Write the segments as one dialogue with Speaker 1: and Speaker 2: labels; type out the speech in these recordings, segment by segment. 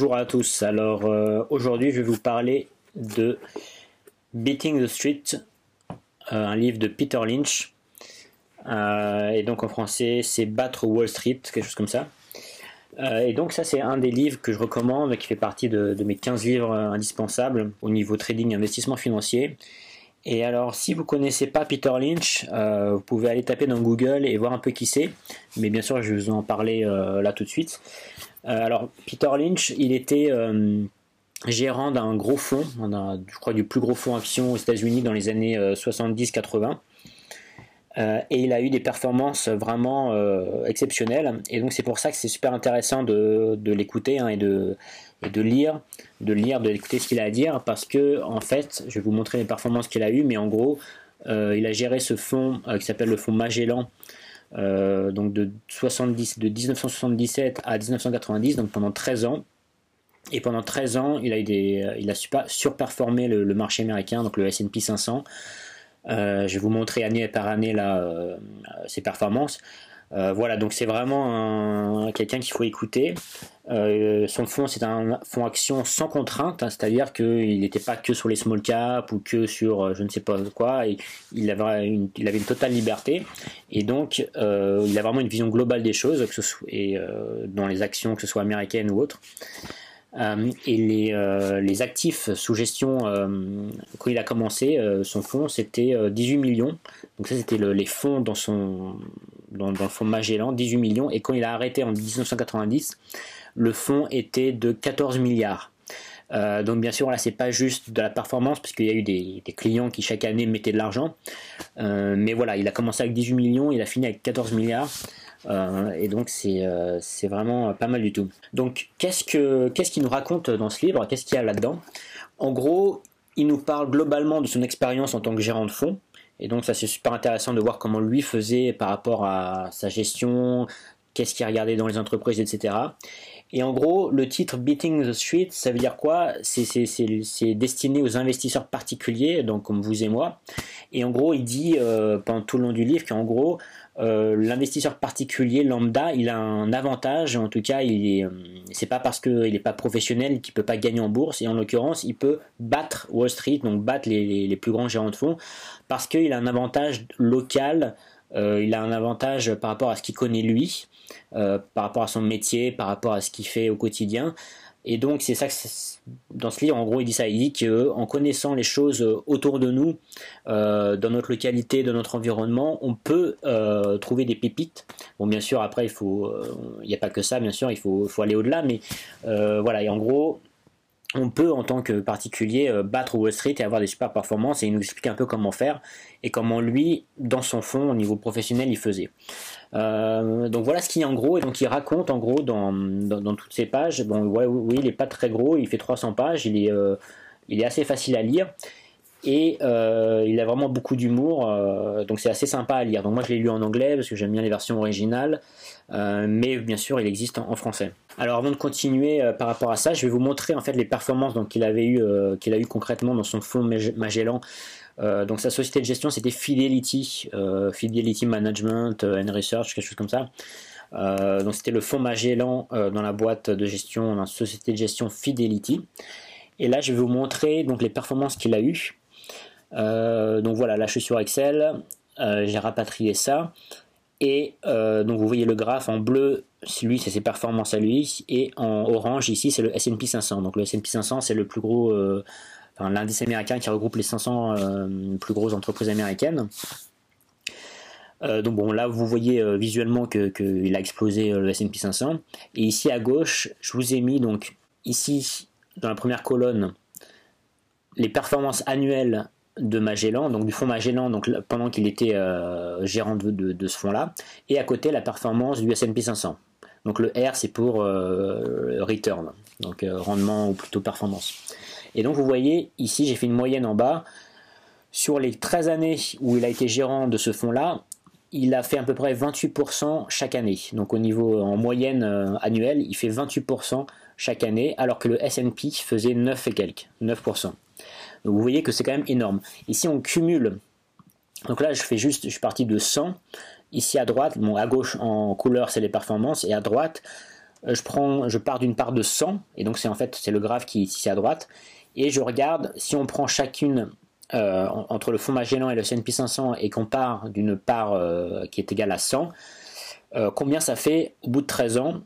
Speaker 1: Bonjour à tous. Alors euh, aujourd'hui, je vais vous parler de Beating the Street, euh, un livre de Peter Lynch. Euh, et donc en français, c'est Battre Wall Street, quelque chose comme ça. et donc ça, c'est un des livres que je recommande, qui fait partie de, mes 15 livres indispensables au niveau trading et investissement financier. Et alors, si vous connaissez pas Peter Lynch, vous pouvez aller taper dans Google et voir un peu qui c'est. Mais bien sûr, je vais vous en parler là tout de suite. Euh, alors, Peter Lynch, il était gérant d'un gros fonds, je crois du plus gros fonds action aux États-Unis dans les années 70-80. et il a eu des performances vraiment exceptionnelles. Et donc, c'est pour ça que c'est super intéressant de, l'écouter hein, et de lire, de lire, de ce qu'il a à dire, parce que en fait, je vais vous montrer les performances qu'il a eues, mais en gros, euh, il a géré ce fonds euh, qui s'appelle le fonds Magellan, euh, donc de, 70, de 1977 à 1990, donc pendant 13 ans. Et pendant 13 ans, il a, des, il a surperformé le, marché américain, donc le S&P 500. je vais vous montrer année par année ses performances. Euh, voilà, donc c'est vraiment quelqu'un qu'il faut écouter. Euh, son fonds, c'est un fonds action sans contrainte, hein, c'est-à-dire qu'il n'était pas que sur les small caps ou que sur euh, je ne sais pas quoi. il, avait une, il avait une totale liberté et donc il a vraiment une vision globale des choses, que ce soit, et, dans les actions, que ce soit américaines ou autres. Et les, actifs sous gestion, quand il a commencé, son fonds, c'était 18 millions. Donc ça, c'était les fonds dans, son, dans, le fonds Magellan, 18 millions. Et quand il a arrêté en 1990, le fonds était de 14 milliards. donc bien sûr, là, c'est pas juste de la performance, puisqu'il y a eu des, clients qui chaque année mettaient de l'argent. mais voilà, il a commencé avec 18 millions, il a fini avec 14 milliards. Euh, et donc euh, c'est vraiment pas mal du tout. Donc qu'est-ce qu'il nous raconte dans ce livre? Qu'est-ce qu'il y a là-dedans? En gros, il nous parle globalement de son expérience en tant que gérant de fonds. Et donc ça c'est super intéressant de voir comment lui faisait par rapport à sa gestion, qu'est-ce qu'il regardait dans les entreprises, etc. Et en gros, le titre Beating the Street, ça veut dire quoi? C'est destiné aux investisseurs particuliers, donc comme vous et moi. Et en gros, il dit euh, pendant tout le long du livre qu'en gros, euh, l'investisseur particulier lambda, il a un avantage. En tout cas, il euh, c'est pas parce qu'il n'est pas professionnel qu'il peut pas gagner en bourse. Et en l'occurrence, il peut battre Wall Street, donc battre les, plus grands gérants de fonds, parce qu'il a un avantage local. Euh, il a un avantage par rapport à ce qu'il connaît lui, par rapport à son métier, par rapport à ce qu'il fait au quotidien. Et donc c'est ça que dans ce livre, en gros, il dit ça, il dit qu'en connaissant les choses autour de nous, euh, dans notre localité, dans notre environnement, on peut euh, trouver des pépites. Bon, bien sûr, après, il faut, euh, n'y a pas que ça, bien sûr, il faut, faut aller au-delà, mais voilà, et en gros, on peut en tant que particulier battre Wall Street et avoir des super performances et il nous explique un peu comment faire et comment lui, dans son fond, au niveau professionnel, il faisait. Euh, donc voilà ce qu'il y a en gros, et donc il raconte en gros dans, toutes ces pages. Bon, oui, il n'est pas très gros, il fait 300 pages, est, euh, il est assez facile à lire. Et euh, il a vraiment beaucoup d'humour, donc c'est assez sympa à lire. Donc moi je l'ai lu en anglais parce que j'aime bien les versions originales, mais bien sûr il existe en, français. Alors avant de continuer par rapport à ça, je vais vous montrer en fait les performances qu'il avait eu, qu'il a eu concrètement dans son fonds Magellan euh, donc sa société de gestion c'était Fidelity, euh, Fidelity Management euh, and Research, quelque chose comme ça. donc c'était le fonds Magellan dans la boîte de gestion, la société de gestion Fidelity. Et là je vais vous montrer donc les performances qu'il a eues. Donc voilà, là je suis sur Excel, j'ai rapatrié ça. Et donc vous voyez le graphe en bleu, lui c'est ses performances à lui, et en orange ici c'est le S&P 500. Donc le S&P 500 c'est le plus gros l'indice américain qui regroupe les 500 euh, plus grosses entreprises américaines. Euh, donc bon, là vous voyez euh, visuellement qu'il a explosé le S&P 500. Et ici à gauche, je vous ai mis donc ici dans la première colonne les performances annuelles de Magellan, donc du fonds Magellan, donc pendant qu'il était gérant de, ce fonds-là, et à côté la performance du S&P 500. Donc le R c'est pour return, donc rendement ou plutôt performance. Et donc vous voyez, ici j'ai fait une moyenne en bas. Sur les 13 années où il a été gérant de ce fonds-là, il a fait à peu près 28% chaque année. Donc au niveau en moyenne euh, annuelle, il fait 28% chaque année, alors que le S&P faisait 9 et quelques, 9%. Vous voyez que c'est quand même énorme. Ici on cumule. Donc là je fais juste, je suis parti de 100. Ici à droite, bon à gauche en couleur c'est les performances et à droite je, prends, je pars d'une part de 100, et donc c'est en fait c'est le graphe qui est ici à droite, et je regarde si on prend chacune entre le fonds Magellan et le S&P 500 et qu'on part d'une part qui est égale à 100, combien ça fait au bout de 13 ans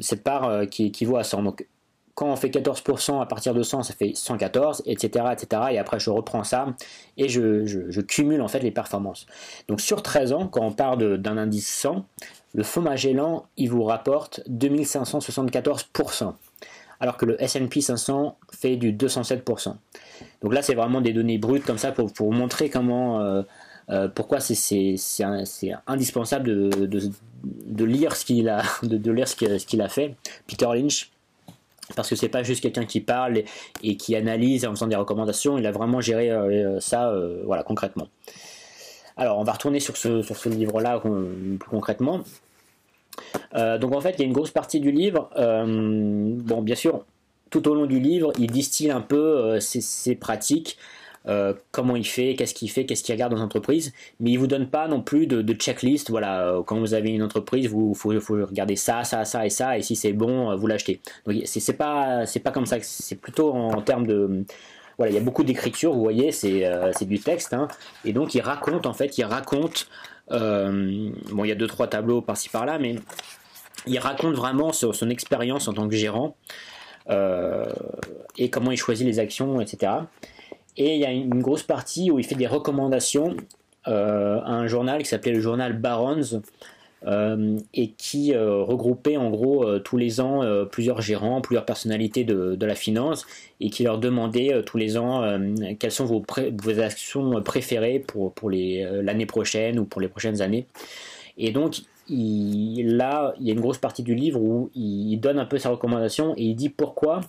Speaker 1: cette part qui équivaut à 100. Donc quand on fait 14% à partir de 100, ça fait 114, etc., etc. Et après, je reprends ça et je, cumule en fait les performances. Donc sur 13 ans, quand on part d'un indice 100, le fonds Magellan, il vous rapporte 2574%, alors que le S&P 500 fait du 207%. Donc là, c'est vraiment des données brutes comme ça pour, montrer comment, euh, euh, pourquoi c'est indispensable de, lire ce qu'il a, de, lire ce qu'il a fait. Peter Lynch, parce que c'est pas juste quelqu'un qui parle et, qui analyse en faisant des recommandations, il a vraiment géré euh, ça euh, voilà, concrètement. Alors on va retourner sur ce, livre-là plus concrètement. Euh, donc en fait il y a une grosse partie du livre, bon bien sûr tout au long du livre il distille un peu ses pratiques, euh, comment il fait, qu'est-ce qu'il fait, qu'est-ce qu'il regarde dans l'entreprise, mais il vous donne pas non plus de, checklist. Voilà, euh, quand vous avez une entreprise, vous faut, regarder ça, ça, ça et ça, et si c'est bon, euh, vous l'achetez. Donc c'est pas c'est pas comme ça, c'est plutôt en, termes de voilà, il y a beaucoup d'écriture, vous voyez, c'est du texte, hein. et donc il raconte en fait, il raconte, bon, il y a deux trois tableaux par-ci par-là, mais il raconte vraiment sur son expérience en tant que gérant et comment il choisit les actions, etc. Et il y a une grosse partie où il fait des recommandations euh, à un journal qui s'appelait le journal Barons. Euh, et qui euh, regroupait en gros tous les ans plusieurs gérants, plusieurs personnalités de, la finance et qui leur demandait tous les ans quelles sont vos, vos, actions préférées pour, pour l'année prochaine ou pour les prochaines années. Et donc là, il y a une grosse partie du livre où il donne un peu sa recommandation et il dit pourquoi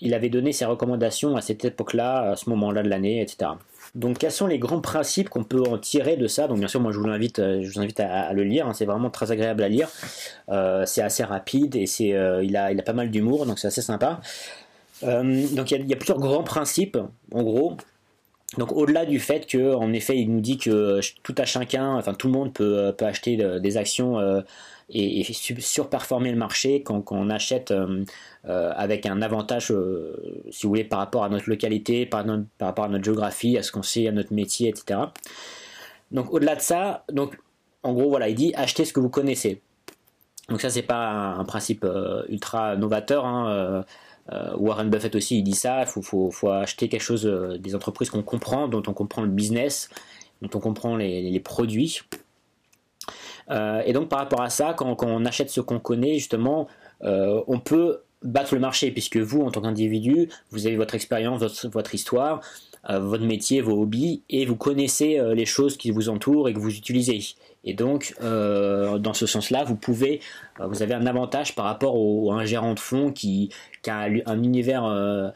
Speaker 1: il avait donné ses recommandations à cette époque-là, à ce moment-là de l'année, etc. Donc quels sont les grands principes qu'on peut en tirer de ça? Donc bien sûr, moi je vous invite, euh, à, le lire. Hein. c'est vraiment très agréable à lire. Euh, c'est assez rapide et euh, il a, il a pas mal d'humour, donc c'est assez sympa. donc il y, a, plusieurs grands principes, en gros. Donc au-delà du fait que, en effet, il nous dit que tout à chacun, enfin tout le monde peut, peut acheter des actions et, surperformer le marché quand, on achète euh, euh, avec un avantage, euh, si vous voulez, par rapport à notre localité, par, par rapport à notre géographie, à ce qu'on sait, à notre métier, etc. Donc au-delà de ça, donc en gros voilà, il dit achetez ce que vous connaissez. Donc ça c'est pas un, principe ultra novateur. Hein, Warren Buffett aussi il dit ça, il faut, acheter quelque chose, des entreprises qu'on comprend, dont on comprend le business, dont on comprend les, produits. Euh, et donc par rapport à ça, quand, on achète ce qu'on connaît, justement, euh, on peut battre le marché, puisque vous, en tant qu'individu, vous avez votre expérience, votre, histoire, euh, votre métier, vos hobbies, et vous connaissez les choses qui vous entourent et que vous utilisez. Et donc, dans ce sens-là, vous pouvez, vous avez un avantage par rapport au, à un gérant de fonds qui, a un univers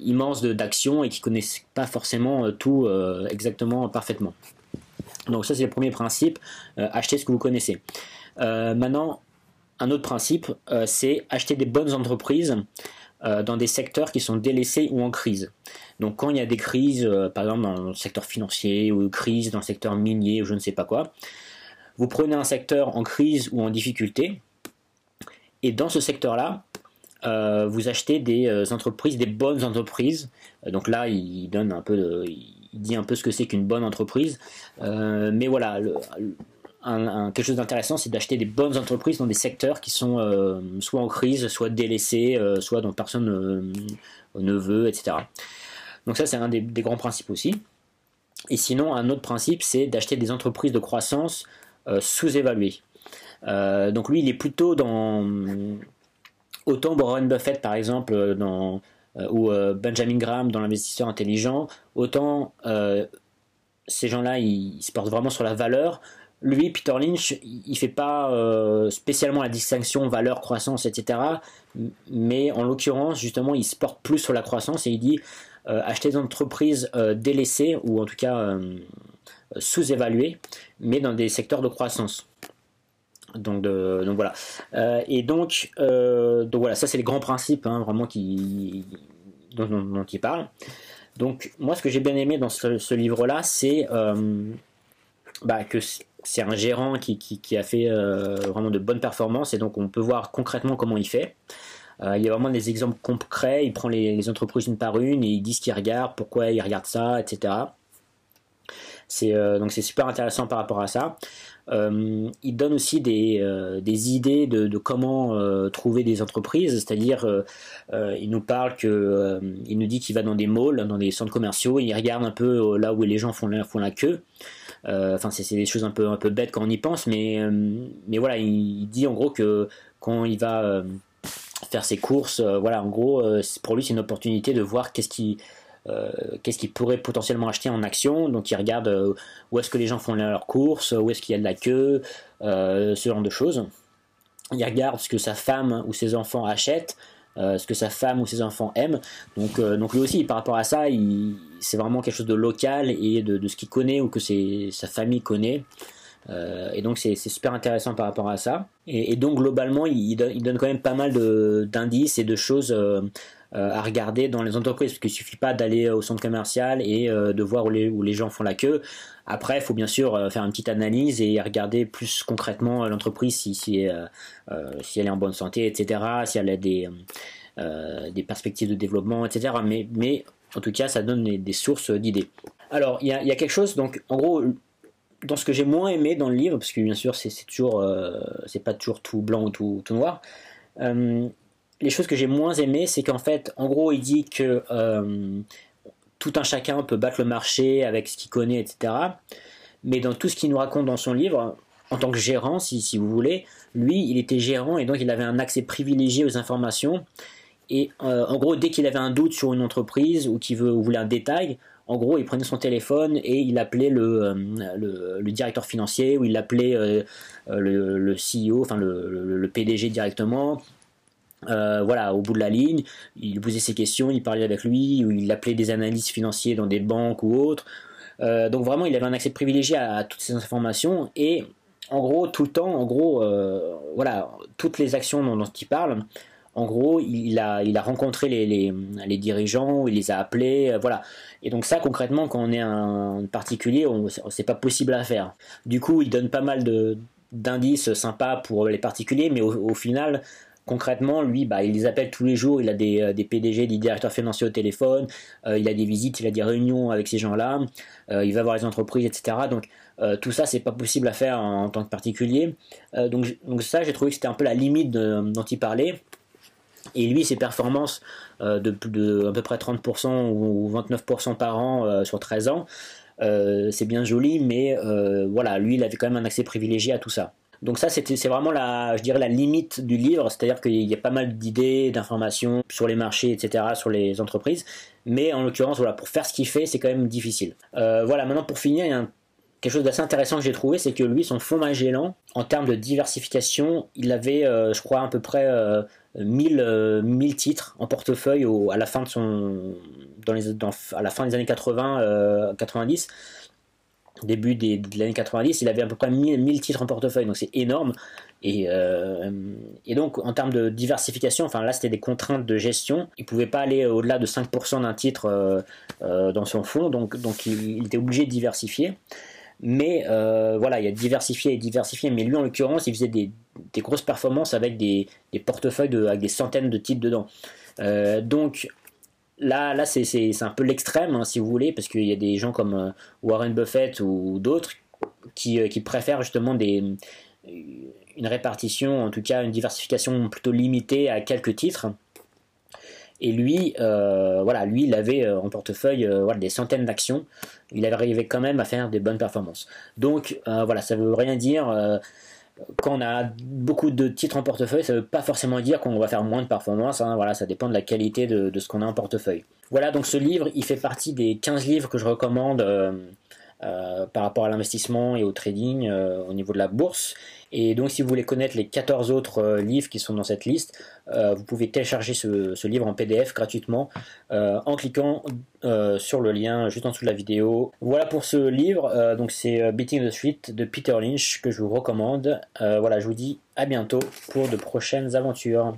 Speaker 1: immense d'actions et qui ne connaît pas forcément tout exactement parfaitement. Donc ça c'est le premier principe, euh, acheter ce que vous connaissez. Euh, maintenant, un autre principe, euh, c'est acheter des bonnes entreprises dans des secteurs qui sont délaissés ou en crise. Donc quand il y a des crises, par exemple dans le secteur financier ou crise dans le secteur minier ou je ne sais pas quoi, vous prenez un secteur en crise ou en difficulté, et dans ce secteur-là, vous achetez des entreprises, des bonnes entreprises. donc là, il donne un peu il dit un peu ce que c'est qu'une bonne entreprise. Euh, mais voilà, quelque chose d'intéressant, c'est d'acheter des bonnes entreprises dans des secteurs qui sont euh, soit en crise, soit délaissés, euh, soit dont personne ne veut, etc. Donc ça, c'est un des, grands principes aussi. Et sinon, un autre principe, c'est d'acheter des entreprises de croissance sous-évaluées. donc lui, il est plutôt dans... Autant Warren Buffett, par exemple, dans euh, ou euh, Benjamin Graham dans l'investisseur intelligent, autant euh, ces gens-là, ils, se portent vraiment sur la valeur. Lui, Peter Lynch, il fait pas spécialement la distinction valeur, croissance, etc. Mais en l'occurrence, justement, il se porte plus sur la croissance et il dit acheter des entreprises délaissées ou en tout cas sous-évaluées, mais dans des secteurs de croissance. Donc, donc voilà. et donc, donc voilà, ça c'est les grands principes hein, vraiment qui, dont, il parle. Donc moi ce que j'ai bien aimé dans ce, livre-là, c'est euh, bah, que c'est un gérant qui, a fait vraiment de bonnes performances et donc on peut voir concrètement comment il fait. il y a vraiment des exemples concrets, il prend les, entreprises une par une et il dit ce qu'il regarde, pourquoi il regarde ça, etc. C'est donc c'est super intéressant par rapport à ça. Euh, il donne aussi des, euh, idées de, comment euh, trouver des entreprises, c'est-à-dire il nous parle que il nous dit qu'il va dans des malls, dans des centres commerciaux, il regarde un peu là où les gens font font la queue. Enfin, c'est des choses un peu un peu bêtes quand on y pense, mais mais voilà, il, dit en gros que quand il va faire ses courses, voilà, en gros, pour lui c'est une opportunité de voir qu'est-ce qui euh, qu'est-ce qu'il pourrait potentiellement acheter en action. Donc il regarde euh, où est-ce que les gens font leurs courses, où est-ce qu'il y a de la queue, euh, ce genre de choses. Il regarde ce que sa femme ou ses enfants achètent, ce que sa femme ou ses enfants aiment. Donc, donc lui aussi, par rapport à ça, c'est vraiment quelque chose de local et de, ce qu'il connaît ou que sa famille connaît. et donc c'est super intéressant par rapport à ça. Et, donc globalement, il, donne, quand même pas mal d'indices et de choses euh, à regarder dans les entreprises, parce qu'il suffit pas d'aller au centre commercial et euh, de voir où les, où les gens font la queue. Après, il faut bien sûr euh, faire une petite analyse et regarder plus concrètement l'entreprise si, si, si, elle est en bonne santé, etc., si elle a des, des perspectives de développement, etc. Mais en tout cas, ça donne des, sources d'idées. Alors, il y a, quelque chose, donc en gros, dans ce que j'ai moins aimé dans le livre, parce que bien sûr, c'est toujours, c'est pas toujours tout blanc ou tout, tout noir les choses que j'ai moins aimées, c'est qu'en fait, en gros, il dit que euh, tout un chacun peut battre le marché avec ce qu'il connaît, etc. Mais dans tout ce qu'il nous raconte dans son livre, en tant que gérant, si, si, vous voulez, lui, il était gérant et donc il avait un accès privilégié aux informations. Et euh, en gros, dès qu'il avait un doute sur une entreprise ou qu'il voulait un détail, en gros, il prenait son téléphone et il appelait le, euh, le, directeur financier ou il appelait le, le, CEO, enfin le, PDG directement euh, voilà, au bout de la ligne, il posait ses questions, il parlait avec lui, ou il appelait des analystes financiers dans des banques ou autres. Euh, donc vraiment, il avait un accès privilégié à, toutes ces informations et en gros, tout le temps, en gros, euh, voilà, toutes les actions dont, il parle, en gros, il a, rencontré les, dirigeants, il les a appelés, voilà. Et donc ça, concrètement, quand on est un particulier, c'est pas possible à faire. Du coup, il donne pas mal d'indices sympas pour les particuliers, mais au final, concrètement, lui, bah, il les appelle tous les jours, il a des, euh, PDG, des directeurs financiers au téléphone, euh, il a des visites, il a des réunions avec ces gens-là, euh, il va voir les entreprises, etc. Donc tout ça, c'est pas possible à faire en, tant que particulier. donc ça, j'ai trouvé que c'était un peu la limite dont il parlait. Et lui, ses performances de, de à peu près 30% ou 29% par an sur 13 ans, c'est bien joli, mais voilà, lui, il avait quand même un accès privilégié à tout ça. Donc ça, c'est vraiment la, je dirais la limite du livre, c'est-à-dire qu'il y a pas mal d'idées, d'informations sur les marchés, etc., sur les entreprises, mais en l'occurrence, voilà, pour faire ce qu'il fait, c'est quand même difficile. Euh, voilà, maintenant pour finir, il y a quelque chose d'assez intéressant que j'ai trouvé, c'est que lui, son fonds Magellan, en termes de diversification, il avait, euh, je crois, à peu près 1000, euh, titres en portefeuille à la fin de son, dans les, à la fin des années 80, 90 début des, de l'année 90, il avait à peu près 1000, titres en portefeuille, donc c'est énorme. Et, euh, et, donc en termes de diversification, enfin là c'était des contraintes de gestion, il ne pouvait pas aller au-delà de 5% d'un titre euh, euh, dans son fonds, donc, donc il, était obligé de diversifier. Mais voilà, il y a diversifié et diversifié, mais lui en l'occurrence il faisait des, grosses performances avec des, portefeuilles avec des centaines de titres dedans. donc Là, là c'est un peu l'extrême, hein, si vous voulez, parce qu'il y a des gens comme euh, Warren Buffett ou d'autres qui, euh, qui, préfèrent justement des, une répartition, en tout cas une diversification plutôt limitée à quelques titres. Et lui, euh, voilà, lui, il avait en portefeuille voilà, des centaines d'actions. Il arrivait quand même à faire des bonnes performances. Donc, voilà, ça veut rien dire quand on a beaucoup de titres en portefeuille, ça ne veut pas forcément dire qu'on va faire moins de performance. Hein. voilà, ça dépend de la qualité de ce qu'on a en portefeuille. Voilà, donc ce livre, il fait partie des 15 livres que je recommande euh, par rapport à l'investissement et au trading euh, au niveau de la bourse. Et donc si vous voulez connaître les 14 autres euh, livres qui sont dans cette liste, vous pouvez télécharger ce, livre en PDF gratuitement en cliquant sur le lien juste en dessous de la vidéo. Voilà pour ce livre, donc c'est Beating the Street de Peter Lynch que je vous recommande. voilà, je vous dis à bientôt pour de prochaines aventures.